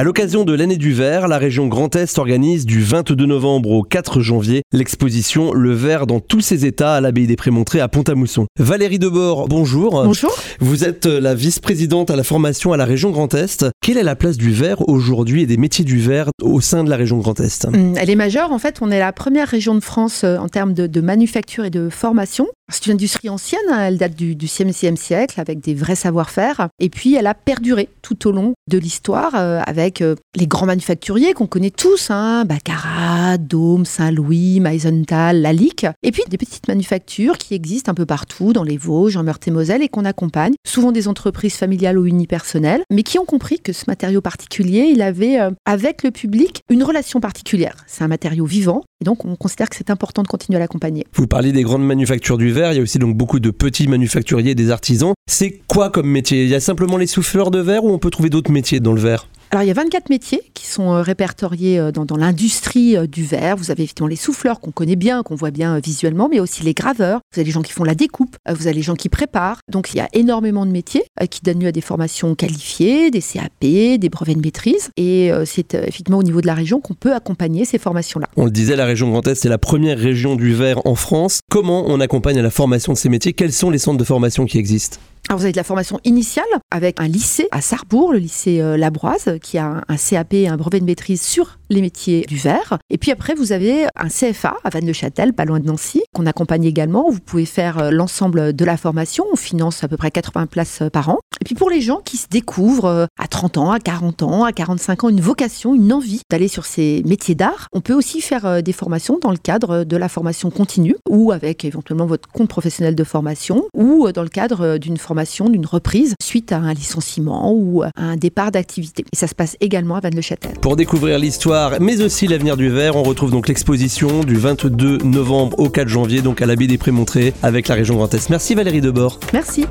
À l'occasion de l'année du verre, la région Grand Est organise du 22 novembre au 4 janvier l'exposition Le verre dans tous ses états à l'abbaye des Prémontrés à Pont-à-Mousson. Valérie Debord, bonjour. Bonjour. Vous êtes la vice-présidente à la formation à la région Grand Est. Quelle est la place du verre aujourd'hui et des métiers du verre au sein de la région Grand Est? Hum, Elle est majeure. En fait, on est la première région de France euh, en termes de, de manufacture et de formation. C'est une industrie ancienne, hein, elle date du, du 6e siècle avec des vrais savoir-faire. Et puis, elle a perduré tout au long de l'histoire euh, avec euh, les grands manufacturiers qu'on connaît tous, hein, Baccarat, Dôme, Saint-Louis, Meisenthal, Lalique. Et puis, des petites manufactures qui existent un peu partout dans les Vosges, en Meurthe-et-Moselle et qu'on accompagne. Souvent des entreprises familiales ou unipersonnelles, mais qui ont compris que ce matériau particulier, il avait euh, avec le public une relation particulière. C'est un matériau vivant et donc on considère que c'est important de continuer à l'accompagner. Vous parliez des grandes manufactures du verre, il y a aussi donc beaucoup de petits manufacturiers, des artisans. C'est quoi comme métier? Il y a simplement les souffleurs de verre ou on peut trouver d'autres métiers dans le verre? Alors il y a 24 métiers qui sont euh, répertoriés euh, dans, l'industrie euh, du verre. Vous avez évidemment les souffleurs qu'on connaît bien, qu'on voit bien visuellement, mais aussi les graveurs. Vous avez les gens qui font la découpe, vous avez les gens qui préparent. Donc il y a énormément de métiers qui donnent lieu à des formations qualifiées, des CAP, des brevets de maîtrise. Et c'est effectivement au niveau de la région qu'on peut accompagner ces formations-là. On le disait, la région Grand Est, c'est la première région du verre en France. Comment on accompagne la formation de ces métiers? Quels sont les centres de formation qui existent? Alors vous avez de la formation initiale avec un lycée à Sarrebourg, le lycée euh, Labroise, qui a un, un CAP, un brevet de maîtrise sur les métiers du verre. Et puis après, vous avez un CFA à Vannes-le-Châtel, pas loin de Nancy, qu'on accompagne également. Vous pouvez faire euh, l'ensemble de la formation. On finance à peu près 80 places euh, par an. Et puis pour les gens qui se découvrent à 30 ans, à 40 ans, à 45 ans, une vocation, une envie d'aller sur ces métiers d'art, on peut aussi faire des formations dans le cadre de la formation continue ou avec éventuellement votre compte professionnel de formation ou dans le cadre d'une formation, d'une reprise suite à un licenciement ou à un départ d'activité. Et ça se passe également à Vannes-le-Châtel. Pour découvrir l'histoire, mais aussi l'avenir du verre, on retrouve donc l'exposition du 22 novembre au 4 janvier, donc à l'abbaye des Prémontrés avec la région Grand Est. Merci Valérie Debord. Merci.